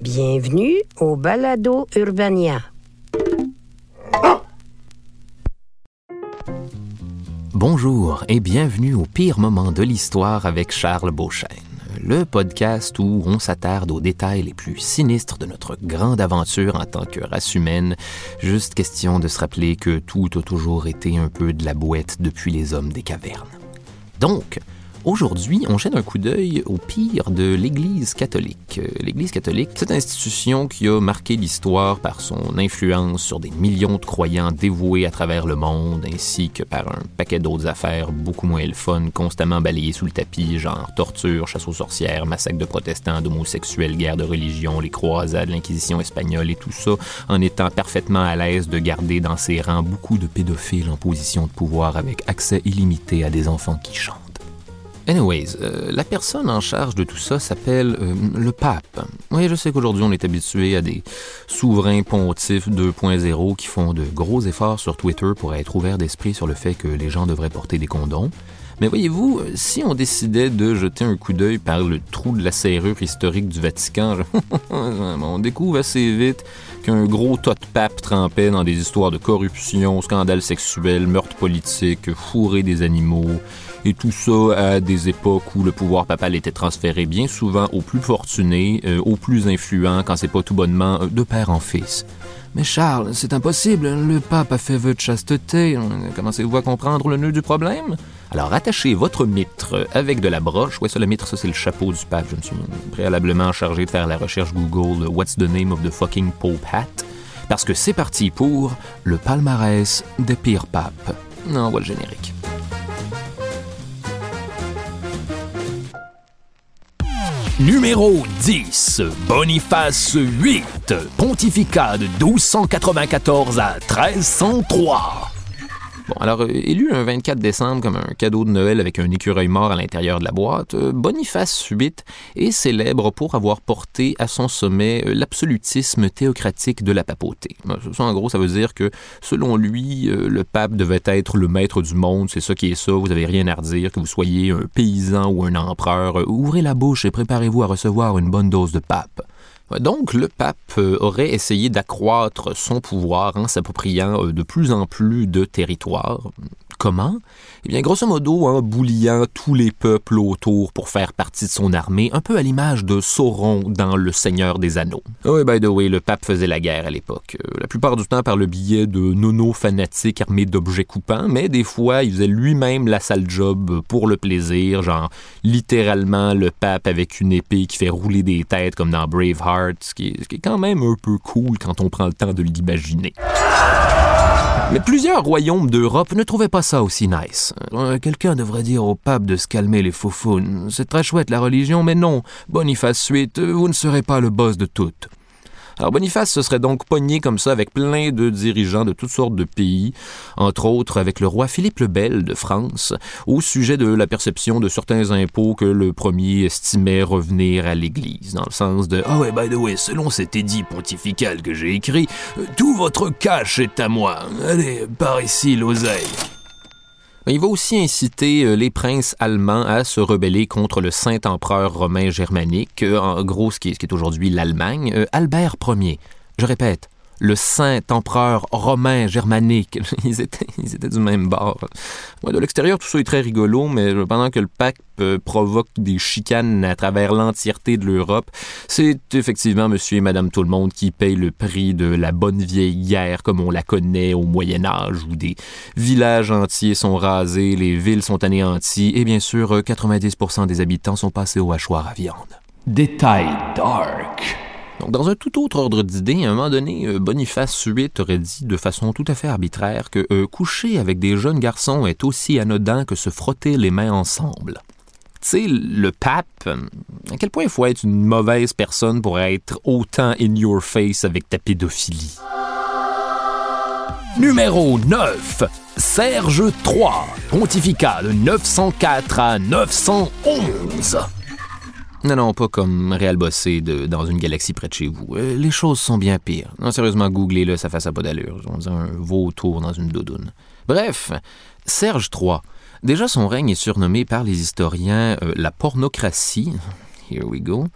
Bienvenue au Balado Urbania. Bonjour et bienvenue au pire moment de l'histoire avec Charles Beauchesne, le podcast où on s'attarde aux détails les plus sinistres de notre grande aventure en tant que race humaine. Juste question de se rappeler que tout a toujours été un peu de la boîte depuis les hommes des cavernes. Donc, Aujourd'hui, on jette un coup d'œil au pire de l'Église catholique. Euh, L'Église catholique, cette institution qui a marqué l'histoire par son influence sur des millions de croyants dévoués à travers le monde, ainsi que par un paquet d'autres affaires beaucoup moins le constamment balayées sous le tapis, genre torture, chasse aux sorcières, massacre de protestants, d'homosexuels, guerre de religion, les croisades, l'Inquisition espagnole et tout ça, en étant parfaitement à l'aise de garder dans ses rangs beaucoup de pédophiles en position de pouvoir avec accès illimité à des enfants qui chantent. Anyways, euh, la personne en charge de tout ça s'appelle euh, le pape. Oui, je sais qu'aujourd'hui on est habitué à des souverains pontifs 2.0 qui font de gros efforts sur Twitter pour être ouverts d'esprit sur le fait que les gens devraient porter des condoms. Mais voyez-vous, si on décidait de jeter un coup d'œil par le trou de la serrure historique du Vatican, on découvre assez vite qu'un gros tas de pape trempait dans des histoires de corruption, scandales sexuels, meurtres politiques, fourrés des animaux, et tout ça à des époques où le pouvoir papal était transféré bien souvent aux plus fortunés, euh, aux plus influents, quand c'est pas tout bonnement euh, de père en fils. Mais Charles, c'est impossible, le pape a fait vœu de chasteté. Commencez-vous à comprendre le nœud du problème? Alors attachez votre mitre avec de la broche. Ouais, ça, le mitre, ça, c'est le chapeau du pape. Je me suis préalablement chargé de faire la recherche Google What's the name of the fucking Pope hat? Parce que c'est parti pour le palmarès des pires papes. Non, voilà le générique. Numéro 10, Boniface VIII, pontificat de 1294 à 1303. Bon, alors, euh, élu un 24 décembre comme un cadeau de Noël avec un écureuil mort à l'intérieur de la boîte, euh, Boniface VIII est célèbre pour avoir porté à son sommet euh, l'absolutisme théocratique de la papauté. Ça, en gros, ça veut dire que, selon lui, le pape devait être le maître du monde, c'est ça qui est ça, vous n'avez rien à redire, que vous soyez un paysan ou un empereur, ouvrez la bouche et préparez-vous à recevoir une bonne dose de pape. Donc, le pape euh, aurait essayé d'accroître son pouvoir en s'appropriant euh, de plus en plus de territoires. Comment? Eh bien, grosso modo, en bouillant tous les peuples autour pour faire partie de son armée, un peu à l'image de Sauron dans Le Seigneur des Anneaux. Oui, by the way, le pape faisait la guerre à l'époque. Euh, la plupart du temps par le biais de nono fanatiques armés d'objets coupants, mais des fois, il faisait lui-même la sale job pour le plaisir, genre littéralement le pape avec une épée qui fait rouler des têtes comme dans Braveheart, ce qui est quand même un peu cool quand on prend le temps de l'imaginer. Mais plusieurs royaumes d'Europe ne trouvaient pas ça aussi nice. Euh, Quelqu'un devrait dire au pape de se calmer les faufounes. C'est très chouette la religion, mais non, Boniface VIII, vous ne serez pas le boss de toutes. Alors Boniface se serait donc pogné comme ça avec plein de dirigeants de toutes sortes de pays, entre autres avec le roi Philippe le Bel de France, au sujet de la perception de certains impôts que le premier estimait revenir à l'Église, dans le sens de Ah ouais, by the way, selon cet édit pontifical que j'ai écrit, euh, tout votre cash est à moi. Allez, par ici, l'oseille. Il va aussi inciter euh, les princes allemands à se rebeller contre le Saint-Empereur romain germanique, euh, en gros ce qui est, ce qui est aujourd'hui l'Allemagne, euh, Albert Ier. Je répète, le saint empereur romain germanique. Ils étaient, ils étaient du même bord. Ouais, de l'extérieur, tout ça est très rigolo, mais pendant que le pape euh, provoque des chicanes à travers l'entièreté de l'Europe, c'est effectivement monsieur et madame tout le monde qui paye le prix de la bonne vieille guerre comme on la connaît au Moyen Âge, où des villages entiers sont rasés, les villes sont anéanties, et bien sûr, 90% des habitants sont passés au hachoir à viande. Détail dark. Dans un tout autre ordre d'idée, à un moment donné, euh, Boniface VIII aurait dit de façon tout à fait arbitraire que euh, coucher avec des jeunes garçons est aussi anodin que se frotter les mains ensemble. Tu sais, le pape, euh, à quel point il faut être une mauvaise personne pour être autant in your face avec ta pédophilie? Numéro 9. Serge III, pontificat de 904 à 911. Non, non, pas comme Réal Bossé de, dans une galaxie près de chez vous. Euh, les choses sont bien pires. Non, sérieusement, googlez-le, ça fait ça pas d'allure. On dirait un vautour dans une doudoune. Bref, Serge III. Déjà, son règne est surnommé par les historiens euh, la pornocratie. Here we go.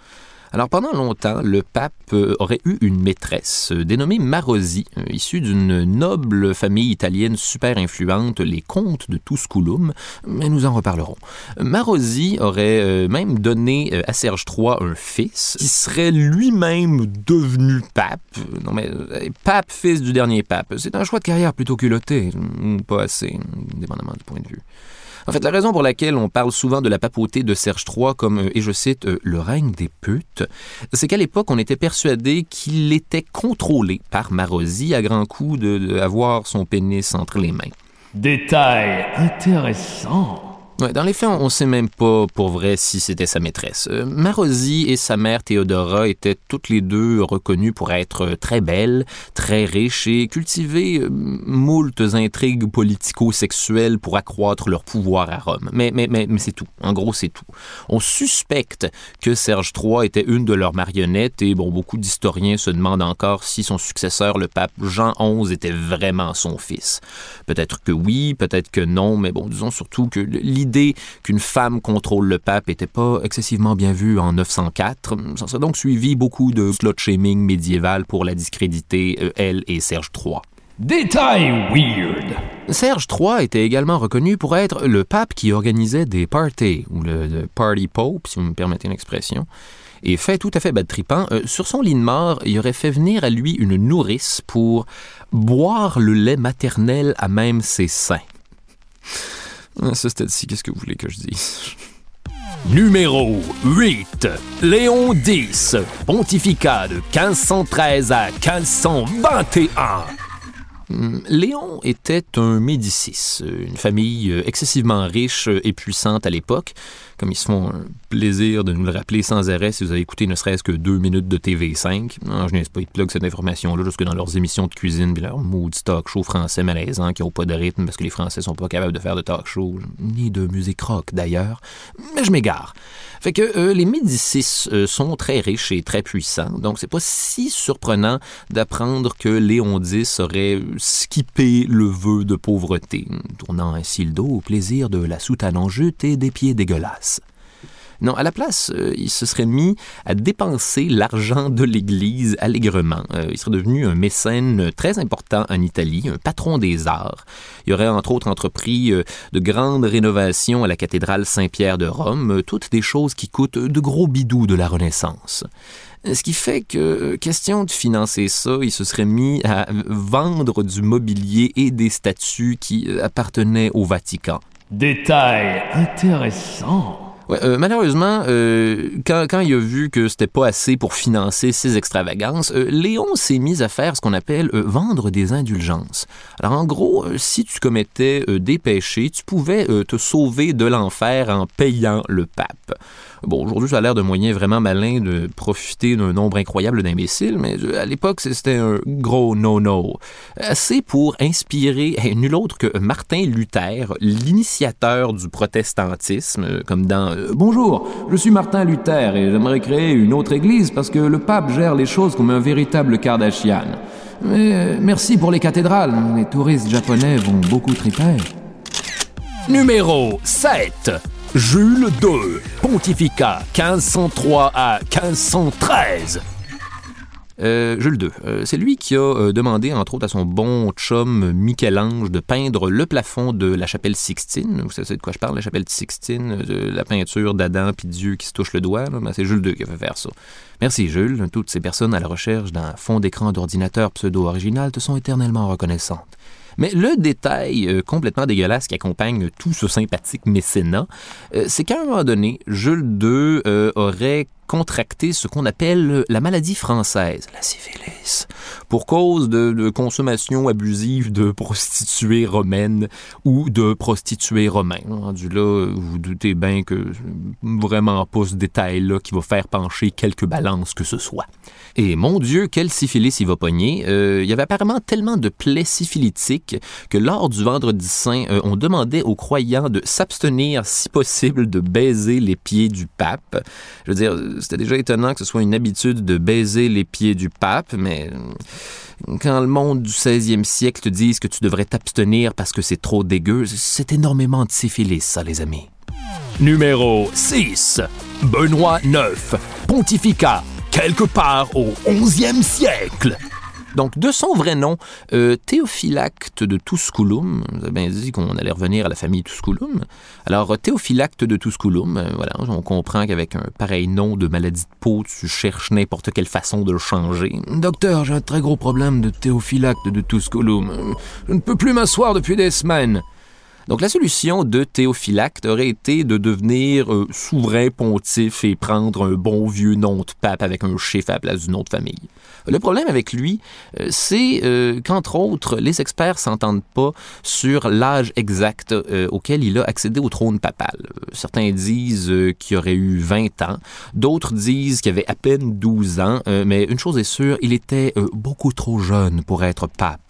Alors pendant longtemps, le pape euh, aurait eu une maîtresse euh, dénommée Marosi, euh, issue d'une noble famille italienne super influente, les comtes de Tusculum, mais nous en reparlerons. Marosi aurait même donné à Serge III un fils qui serait lui-même devenu pape. Non mais pape, fils du dernier pape, c'est un choix de carrière plutôt culotté, pas assez, dépendamment du point de vue. En fait, la raison pour laquelle on parle souvent de la papauté de Serge III comme, euh, et je cite, euh, le règne des putes, c'est qu'à l'époque, on était persuadé qu'il était contrôlé par Marosi à grand coup d'avoir son pénis entre les mains. Détail intéressant dans les faits, on ne sait même pas pour vrai si c'était sa maîtresse. Euh, Marosi et sa mère Théodora étaient toutes les deux reconnues pour être très belles, très riches et cultiver euh, moultes intrigues politico-sexuelles pour accroître leur pouvoir à Rome. Mais c'est tout. En gros, c'est tout. On suspecte que Serge III était une de leurs marionnettes et bon, beaucoup d'historiens se demandent encore si son successeur, le pape Jean XI, était vraiment son fils. Peut-être que oui, peut-être que non, mais bon, disons surtout que l'idée l'idée qu'une femme contrôle le pape n'était pas excessivement bien vue en 904. Ça serait donc suivi beaucoup de slut-shaming médiéval pour la discréditer, euh, elle et Serge III. Détail weird. Serge III était également reconnu pour être le pape qui organisait des parties, ou le, party pope, si vous me permettez l'expression. Et fait tout à fait bad tripant, euh, sur son lit de mort, il aurait fait venir à lui une nourrice pour boire le lait maternel à même ses seins. Ah, ça, c'était ci qu'est-ce que vous voulez que je dise? Numéro 8. Léon X, pontificat de 1513 à 1521. Hmm, Léon était un Médicis, une famille euh, excessivement riche et puissante à l'époque, comme ils se font plaisir de nous le rappeler sans arrêt si vous avez écouté ne serait-ce que deux minutes de TV5. Non, je n'ai pas, ils plug cette information-là jusque dans leurs émissions de cuisine puis leur mood stock show français malaisant qui n'ont pas de rythme parce que les Français sont pas capables de faire de talk show, ni de musique rock d'ailleurs. Mais je m'égare. Fait que euh, les Médicis euh, sont très riches et très puissants, donc c'est pas si surprenant d'apprendre que Léon X aurait skippé le vœu de pauvreté, tournant ainsi le dos au plaisir de la soutane en jute et des pieds dégueulasses. Non, à la place, euh, il se serait mis à dépenser l'argent de l'Église allègrement. Euh, il serait devenu un mécène très important en Italie, un patron des arts. Il aurait entre autres entrepris euh, de grandes rénovations à la cathédrale Saint-Pierre de Rome, toutes des choses qui coûtent de gros bidous de la Renaissance. Ce qui fait que, question de financer ça, il se serait mis à vendre du mobilier et des statues qui appartenaient au Vatican. Détail intéressant. Euh, malheureusement, euh, quand, il a vu que c'était pas assez pour financer ses extravagances, euh, Léon s'est mis à faire ce qu'on appelle vendre des indulgences. Alors en gros, si tu commettais des péchés, tu pouvais te sauver de l'enfer en payant le pape. Bon, aujourd'hui, ça a l'air de moyen vraiment malin de profiter d'un nombre incroyable d'imbéciles, mais à l'époque, c'était un gros no-no. Assez pour inspirer nul autre que Martin Luther, l'initiateur du protestantisme, comme dans euh, Bonjour, je suis Martin Luther et j'aimerais créer une autre église parce que le pape gère les choses comme un véritable Kardashian. Mais euh, merci pour les cathédrales, les touristes japonais vont beaucoup triper. Numéro 7. Jules II, pontificat 1503 à 1513. Euh, Jules II, euh, c'est lui qui a euh, demandé, entre autres, à son bon chum Michel-Ange de peindre le plafond de la chapelle Sixtine. Vous savez de quoi je parle, la chapelle Sixtine, la peinture d'Adam puis Dieu qui se touche le doigt. Ben, c'est Jules II qui a fait faire ça. Merci Jules, toutes ces personnes à la recherche d'un fond d'écran d'ordinateur pseudo-original te sont éternellement reconnaissantes. Mais le détail euh, complètement dégueulasse qui accompagne tout ce sympathique mécénat, euh, c'est qu'à un moment donné, Jules II euh, aurait contracté ce qu'on appelle la maladie française, la syphilis, pour cause de, consommation abusive de prostituées romaines ou de prostituées romains. Rendu là, vous, doutez bien que vraiment pas ce détail-là qui va faire pencher quelque balance que ce soit. Et mon Dieu, quel syphilis il va pogner. Euh, il y avait apparemment tellement de plaies syphilitiques que lors du vendredi saint, euh, on demandait aux croyants de s'abstenir, si possible, de baiser les pieds du pape. Je veux dire, c'était déjà étonnant que ce soit une habitude de baiser les pieds du pape, mais euh, quand le monde du 16e siècle te dise que tu devrais t'abstenir parce que c'est trop dégueu, c'est énormément de syphilis, ça, les amis. Numéro 6. Benoît IX. Pontificat quelque part au 11e siècle. Donc, de son vrai nom, euh, Théophylacte de Tusculum, vous avez bien dit qu'on allait revenir à la famille Tusculum. Alors, Théophylacte de Tusculum, euh, voilà, on comprend qu'avec un pareil nom de maladie de peau, tu cherches n'importe quelle façon de le changer. Docteur, j'ai un très gros problème de Théophylacte de Tusculum. Je ne peux plus m'asseoir depuis des semaines. Donc la solution de Théophylacte aurait été de devenir euh, souverain pontife et prendre un bon vieux nom de pape avec un chiffre à la place du nom de famille. Le problème avec lui, euh, c'est euh, qu'entre autres, les experts s'entendent pas sur l'âge exact auquel il a accédé au trône papal. Certains disent qu'il aurait eu 20 ans, d'autres disent qu'il avait à peine 12 ans, mais une chose est sûre, il était beaucoup trop jeune pour être pape.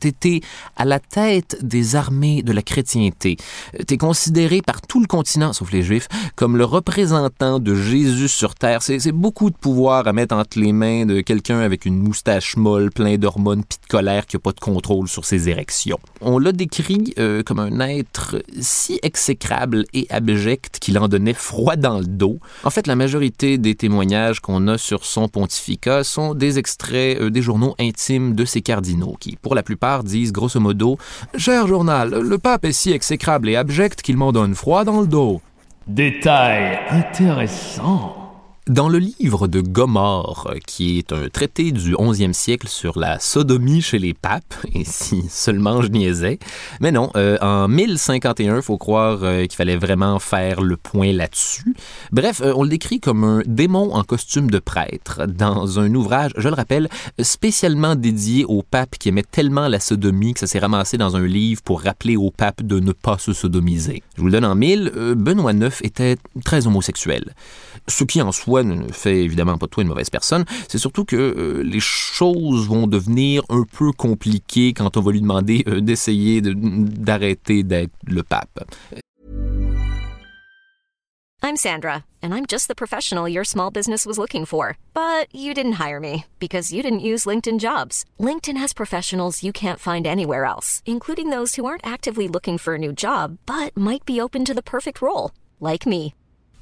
T'étais à la tête des armées de la chrétienté. T'es considéré par tout le continent, sauf les Juifs, comme le représentant de Jésus sur terre. C'est beaucoup de pouvoir à mettre entre les mains de quelqu'un avec une moustache molle, plein d'hormones pis de colère qui n'a pas de contrôle sur ses érections. On l'a décrit euh, comme un être si exécrable et abject qu'il en donnait froid dans le dos. En fait, la majorité des témoignages qu'on a sur son pontificat sont des extraits euh, des journaux intimes de ses cardinaux qui, pour la plupart, disent grosso modo Cher journal, le pape est si exécrable et abject qu'il m'en donne froid dans le dos. Détail intéressant. Dans le livre de Gomorre, qui est un traité du 11e siècle sur la sodomie chez les papes, et si seulement je niaisais, mais non, euh, en 1051, faut croire euh, qu'il fallait vraiment faire le point là-dessus. Bref, euh, on le décrit comme un démon en costume de prêtre dans un ouvrage, je le rappelle, spécialement dédié au pape qui aimait tellement la sodomie que ça s'est ramassé dans un livre pour rappeler au pape de ne pas se sodomiser. Je vous le donne en mille, Benoît IX était très homosexuel. Ce qui en soi ne fait évidemment pas de toi une mauvaise personne, c'est surtout que euh, les choses vont devenir un peu compliquées quand on va lui demander euh, d'essayer d'arrêter d'être le pape. I'm Sandra, and I'm just the professional your small business was looking for. But you didn't hire me because you didn't use LinkedIn jobs. LinkedIn has professionals you can't find anywhere else, including those who aren't actively looking for a new job, but might be open to the perfect role, like me.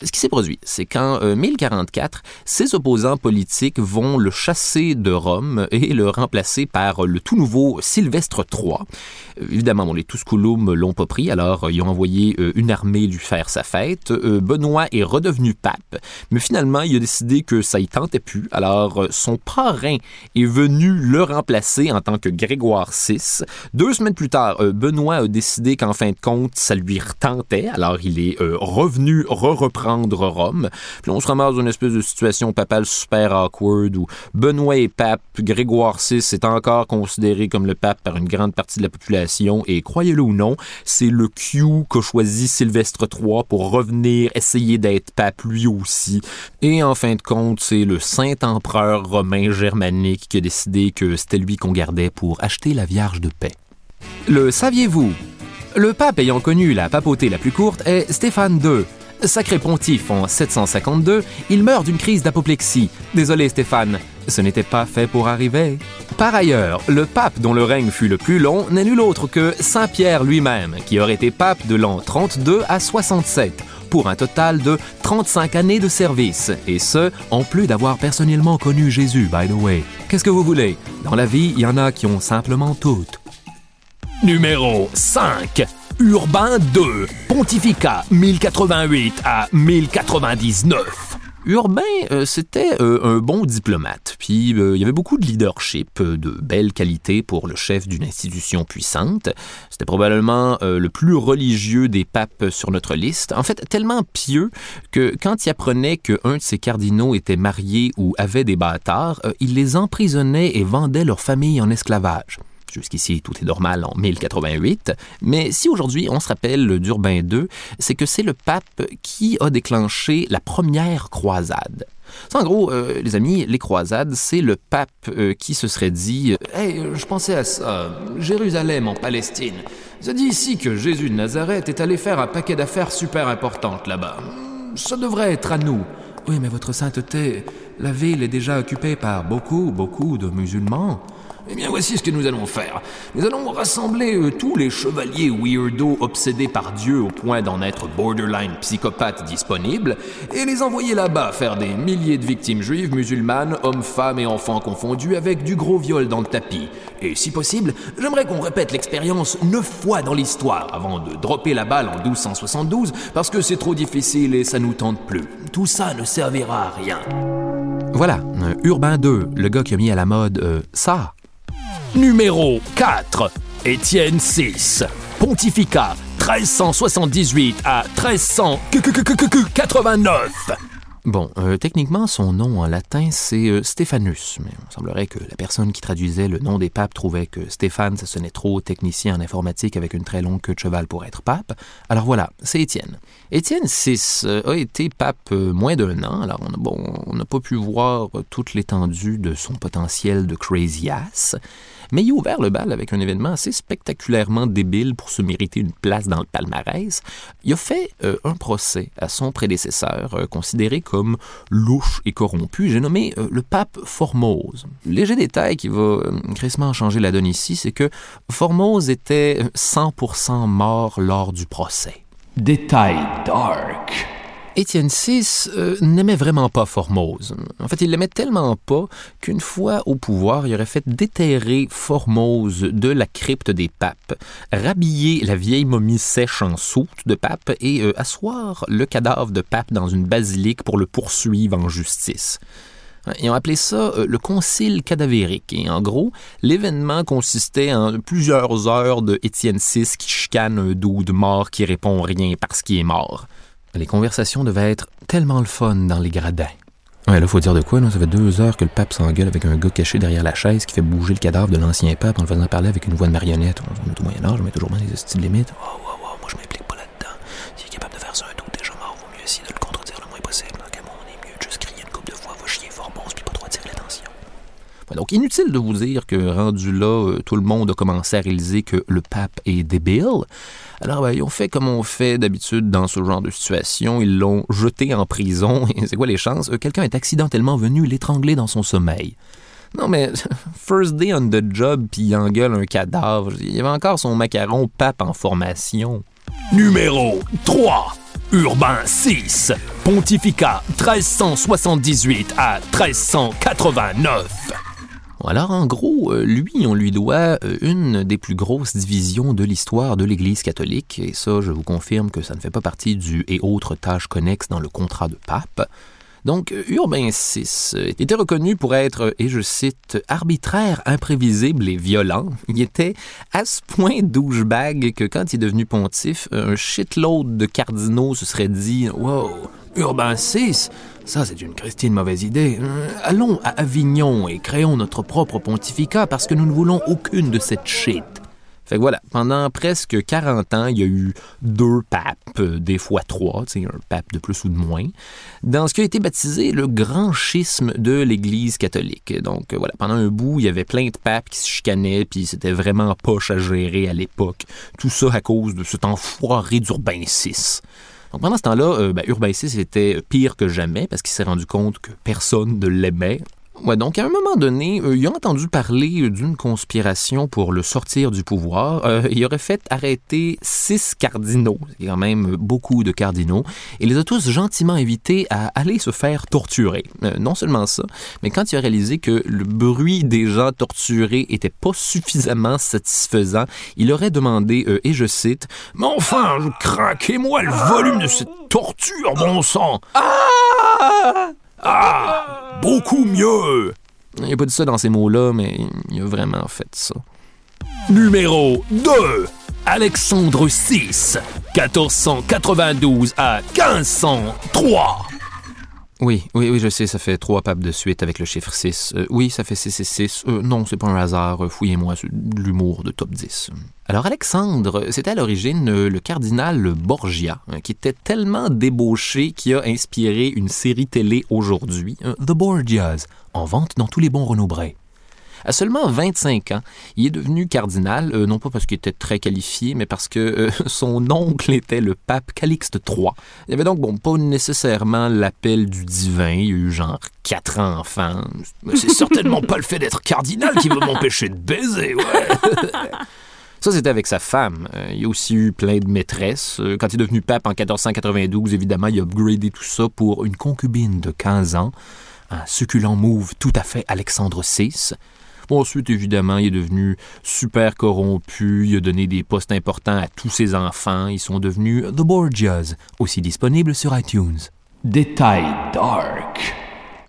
Ce qui s'est produit, c'est qu'en 1044, euh, ses opposants politiques vont le chasser de Rome et le remplacer par le tout nouveau Sylvestre III. Euh, évidemment, les Tusculum l'ont pas pris, alors euh, ils ont envoyé une armée lui faire sa fête. Benoît est redevenu pape, mais finalement, il a décidé que ça y tentait plus, alors son parrain est venu le remplacer en tant que Grégoire VI. Deux semaines plus tard, Benoît a décidé qu'en fin de compte, ça lui retentait, alors il est revenu re-reprendre rendre Rome. Puis on se ramasse dans une espèce de situation papale super awkward où Benoît est pape, Grégoire VI est encore considéré comme le pape par une grande partie de la population et croyez-le ou non, c'est le Q qu'a choisi Sylvestre III pour revenir essayer d'être pape lui aussi. Et en fin de compte, c'est le saint empereur romain germanique qui a décidé que c'était lui qu'on gardait pour acheter la Vierge de paix. Le saviez-vous? Le pape ayant connu la papauté la plus courte est Stéphane II. Sacré pontife en 752, il meurt d'une crise d'apoplexie. Désolé Stéphane, ce n'était pas fait pour arriver. Par ailleurs, le pape dont le règne fut le plus long n'est nul autre que Saint Pierre lui-même, qui aurait été pape de l'an 32 à 67 pour un total de 35 années de service, et ce, en plus d'avoir personnellement connu Jésus, by the way. Qu'est-ce que vous voulez? Dans la vie, il y en a qui ont simplement toutes. Numéro 5. Urbain II, pontificat 1088 à 1099. Urbain, euh, c'était euh, un bon diplomate, puis euh, il y avait beaucoup de leadership, de belles qualités pour le chef d'une institution puissante. C'était probablement le plus religieux des papes sur notre liste. En fait, tellement pieux que quand il apprenait qu'un de ses cardinaux était marié ou avait des bâtards, il les emprisonnait et vendait leur famille en esclavage. Jusqu'ici, tout est normal en 1088. Mais si aujourd'hui on se rappelle d'Urbain II, c'est que c'est le pape qui a déclenché la première croisade. En gros, euh, les amis, les croisades, c'est le pape euh, qui se serait dit Hey, je pensais à ça, Jérusalem en Palestine. Ça dit ici que Jésus de Nazareth est allé faire un paquet d'affaires super importantes là-bas. Ça devrait être à nous. Oui, mais votre sainteté, la ville est déjà occupée par beaucoup, beaucoup de musulmans. Eh bien, voici ce que nous allons faire. Nous allons rassembler euh, tous les chevaliers weirdo obsédés par Dieu au point d'en être borderline psychopathes disponibles et les envoyer là-bas faire des milliers de victimes juives, musulmanes, hommes, femmes et enfants confondus avec du gros viol dans le tapis. Et si possible, j'aimerais qu'on répète l'expérience neuf fois dans l'histoire avant de dropper la balle en 1272 parce que c'est trop difficile et ça nous tente plus. Tout ça ne servira à rien. Voilà, Urbain II, le gars qui a mis à la mode euh, ça. Numéro 4. Étienne VI. Pontificat 1378 à 1389. Bon, euh, techniquement, son nom en latin, c'est euh, Stéphanus, mais il semblerait que la personne qui traduisait le nom des papes trouvait que Stéphane, ça sonnait trop technicien en informatique avec une très longue queue de cheval pour être pape. Alors voilà, c'est Étienne. Étienne VI euh, a été pape moins d'un an, alors on bon, on n'a pas pu voir toute l'étendue de son potentiel de crazy ass, mais il a ouvert le bal avec un événement assez spectaculairement débile pour se mériter une place dans le palmarès. Il a fait un procès à son prédécesseur, considéré comme louche et corrompu, j'ai nommé euh, le pape Formose. Léger détail qui va euh, changer la donne ici, c'est que Formose était 100% mort lors du procès. Détail dark. Étienne VI euh, n'aimait vraiment pas Formose. En fait, il l'aimait tellement pas qu'une fois au pouvoir, il aurait fait déterrer Formose de la crypte des papes, rhabiller la vieille momie sèche en soute de pape et euh, asseoir le cadavre de pape dans une basilique pour le poursuivre en justice. Ils ont appelé ça euh, le concile cadavérique. Et en gros, l'événement consistait en plusieurs heures de Étienne VI qui chicane un de mort qui répond rien parce qu'il est mort. Les conversations devaient être tellement le fun dans les gradins. Ouais, là, faut dire de quoi, là? Ça fait deux heures que le pape s'engueule avec un gars caché derrière la chaise qui fait bouger le cadavre de l'ancien pape en le faisant parler avec une voix de marionnette. On est au Moyen-Âge, met toujours bien des styles limites. Oh, wow, wow, moi, je m'implique pas là-dedans. S'il est capable de faire ça un doute déjà mort, vaut mieux essayer de le contredire le moins possible. Donc, on est mieux de juste crier une coupe de fois, va chier fort bon, puis pas trop attirer l'attention. Ouais, donc, inutile de vous dire que, rendu là, euh, tout le monde a commencé à réaliser que le pape est débile. Alors, ben, ils ont fait comme on fait d'habitude dans ce genre de situation. Ils l'ont jeté en prison. Et c'est quoi les chances? Euh, quelqu'un est accidentellement venu l'étrangler dans son sommeil. Non, mais first day on the job, puis il engueule un cadavre. Il y avait encore son macaron pape en formation. Numéro 3. Urbain 6. Pontificat 1378 à 1389. Alors, en gros, euh, lui, on lui doit euh, une des plus grosses divisions de l'histoire de l'Église catholique, et ça, je vous confirme que ça ne fait pas partie du et autres tâches connexes dans le contrat de pape. Donc, euh, Urbain VI était reconnu pour être, et je cite, arbitraire, imprévisible et violent. Il était à ce point douchebag que quand il est devenu pontife, un shitload de cardinaux se serait dit Wow, Urbain VI Ça, c'est une Christine mauvaise idée. Euh, allons à Avignon et créons notre propre pontificat parce que nous ne voulons aucune de cette shit. Fait que voilà, pendant presque 40 ans, il y a eu deux papes, des fois trois, tu un pape de plus ou de moins, dans ce qui a été baptisé le grand schisme de l'Église catholique. Donc voilà, pendant un bout, il y avait plein de papes qui se chicanaient, puis c'était vraiment poche à gérer à l'époque. Tout ça à cause de cet enfoiré d'Urbain VI. Donc pendant ce temps-là, euh, ben, était pire que jamais parce qu'il s'est rendu compte que personne ne l'aimait. Ouais, donc à un moment donné, euh, il entendu parler d'une conspiration pour le sortir du pouvoir. Euh, il aurait fait arrêter six cardinaux, il y a même beaucoup de cardinaux, et les a tous gentiment invités à aller se faire torturer. Euh, non seulement ça, mais quand il a réalisé que le bruit des gens torturés était pas suffisamment satisfaisant, il aurait demandé, et je cite, Mais enfin, craquez-moi le volume de cette torture, bon sang! Ah! Ah! Beaucoup mieux! Il n'a pas dit ça dans ces mots-là, mais il a vraiment fait ça. Numéro 2. Alexandre VI, 1492 à 1503. Oui, oui, oui, je sais, ça fait trois papes de suite avec le chiffre 6. Euh, oui, ça fait 666. Euh, non, c'est pas un hasard. Euh, fouillez-moi l'humour de top 10. Alors, Alexandre, c'était à l'origine le cardinal Borgia, qui était tellement débauché qu'il a inspiré une série télé aujourd'hui, The Borgias, en vente dans tous les bons Renault Bray. À seulement 25 ans, il est devenu cardinal, euh, non pas parce qu'il était très qualifié, mais parce que euh, son oncle était le pape Calixte III. Il avait donc, bon, pas nécessairement l'appel du divin, il y a eu genre quatre enfants. Mais c'est certainement pas le fait d'être cardinal qui va m'empêcher de baiser, ouais. Ça, c'était avec sa femme. Euh, il a aussi eu plein de maîtresses. Quand il est devenu pape en 1492, évidemment, il a upgradé tout ça pour une concubine de 15 ans, un succulent move tout à fait Alexandre VI. Ensuite, évidemment, il est devenu super corrompu, il a donné des postes importants à tous ses enfants, ils sont devenus The Borgias, aussi disponibles sur iTunes. Détail dark.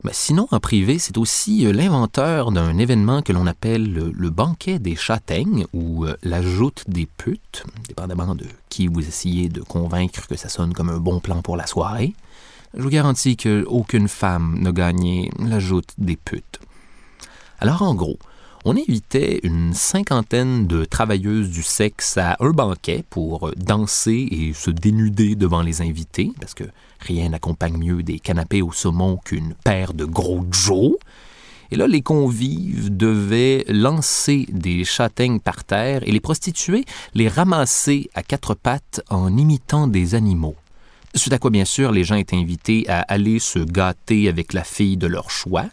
Mais sinon, en privé, c'est aussi euh, l'inventeur d'un événement que l'on appelle le, banquet des châtaignes ou euh, la joute des putes, dépendamment de qui vous essayez de convaincre que ça sonne comme un bon plan pour la soirée. Je vous garantis qu'aucune femme n'a gagné la joute des putes. Alors en gros, on invitait une cinquantaine de travailleuses du sexe à un banquet pour danser et se dénuder devant les invités, parce que rien n'accompagne mieux des canapés au saumon qu'une paire de gros Joe. Et là, les convives devaient lancer des châtaignes par terre et les prostituées les ramasser à quatre pattes en imitant des animaux. Suite à quoi, bien sûr, les gens étaient invités à aller se gâter avec la fille de leur choix.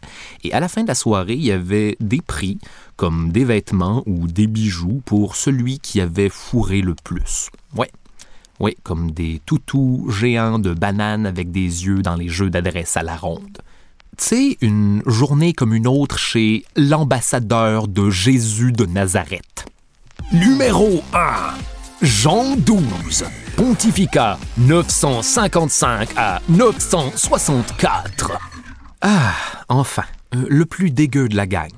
Et à la fin de la soirée, il y avait des prix, comme des vêtements ou des bijoux pour celui qui avait fourré le plus. Ouais. Oui, comme des toutous géants de bananes avec des yeux dans les jeux d'adresse à la ronde. Tu une journée comme une autre chez l'ambassadeur de Jésus de Nazareth. Numéro 1. Jean XII, pontificat 955 à 964. Ah, enfin, euh, le plus dégueu de la gang.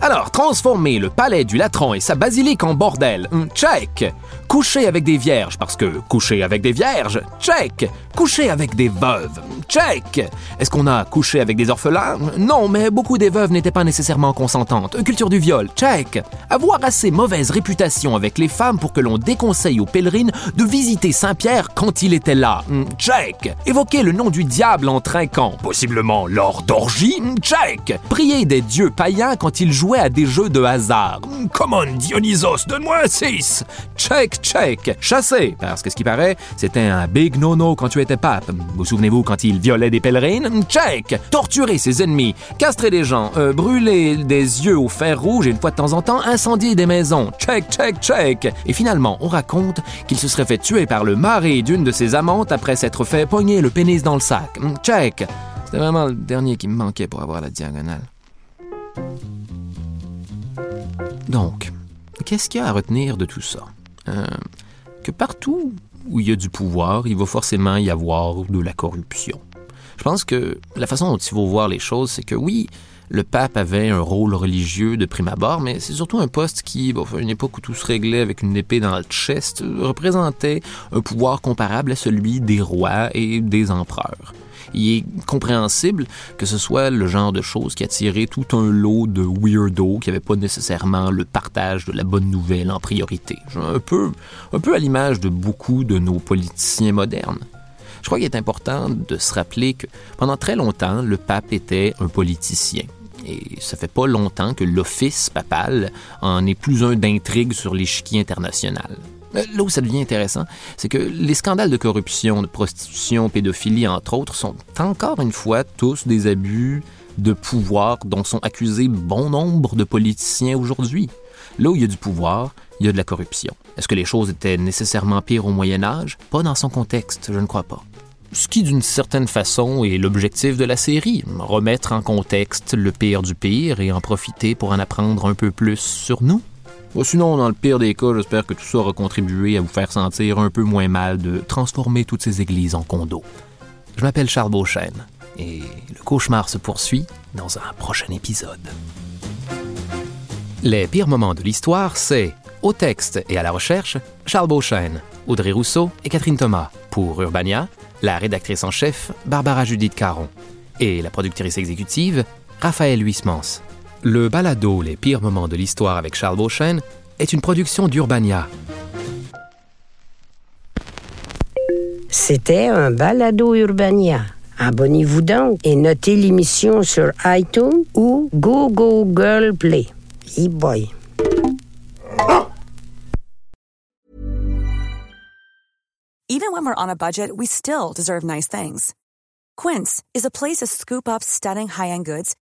Alors, transformer le palais du Latran et sa basilique en bordel, check. Coucher avec des vierges, parce que coucher avec des vierges, check. Coucher avec des veuves, check. Est-ce qu'on a couché avec des orphelins? Non, mais beaucoup des veuves n'étaient pas nécessairement consentantes. Culture du viol, check. Avoir assez mauvaise réputation avec les femmes pour que l'on déconseille aux pèlerines de visiter Saint-Pierre quand il était là, hum, check. Évoquer le nom du diable en trinquant, possiblement lors d'orgie, hum, check. Prier des dieux païens quand ils jouaient à des jeux de hasard. Come Dionysos, donne-moi un 6. Check, check. Chasser, parce que ce qui paraît, c'était un big no-no quand tu étais pape. Vous souvenez-vous quand il violait des pèlerines? Check. Torturer ses ennemis, castrer des gens, euh, brûler des yeux au fer rouge et une fois de temps en temps incendier des maisons. Check, check, check. Et finalement, on raconte qu'il se serait fait tuer par le mari d'une de ses amantes après s'être fait pogner le pénis dans le sac. Check. C'était vraiment le dernier qui me manquait pour avoir la diagonale. Donc, qu'est-ce qu'il y a à retenir de tout ça? Euh, que partout où il y a du pouvoir, il va forcément y avoir de la corruption. Je pense que la façon dont il faut voir les choses, c'est que oui, le pape avait un rôle religieux de prime abord, mais c'est surtout un poste qui, à une époque où tout se réglait avec une épée dans le chest, représentait un pouvoir comparable à celui des rois et des empereurs. Il est compréhensible que ce soit le genre de choses qui attirait tout un lot de weirdos qui n'avaient pas nécessairement le partage de la bonne nouvelle en priorité. Un peu, un peu à l'image de beaucoup de nos politiciens modernes. Je crois qu'il est important de se rappeler que pendant très longtemps, le pape était un politicien. Et ça fait pas longtemps que l'office papal en est plus un d'intrigue sur l'échiquier international. Euh, là où ça devient intéressant, c'est que les scandales de corruption, de prostitution, pédophilie, entre autres, sont encore une fois tous des abus de pouvoir dont sont accusés bon nombre de politiciens aujourd'hui. Là où il y a du pouvoir, il y a de la corruption. Est-ce que les choses étaient nécessairement pires au Moyen Âge? Pas dans son contexte, je ne crois pas. Ce qui, d'une certaine façon, est l'objectif de la série, remettre en contexte le pire du pire et en profiter pour en apprendre un peu plus sur nous. Sinon, dans le pire des cas, j'espère que tout ça aura contribué à vous faire sentir un peu moins mal de transformer toutes ces églises en condos. Je m'appelle Charles Beauchesne et le cauchemar se poursuit dans un prochain épisode. Les pires moments de l'histoire, c'est au texte et à la recherche, Charles Beauchesne, Audrey Rousseau et Catherine Thomas. Pour Urbania, la rédactrice en chef, Barbara Judith Caron. Et la productrice exécutive, Raphaël Huismans. Le balado Les pires moments de l'histoire avec Charles Beauchesne est une production d'Urbania. C'était un balado Urbania. Abonnez-vous donc et notez l'émission sur iTunes ou Google Play. E-boy. Even when we're on a budget, we still deserve nice things. Quince is a place to scoop up stunning high-end goods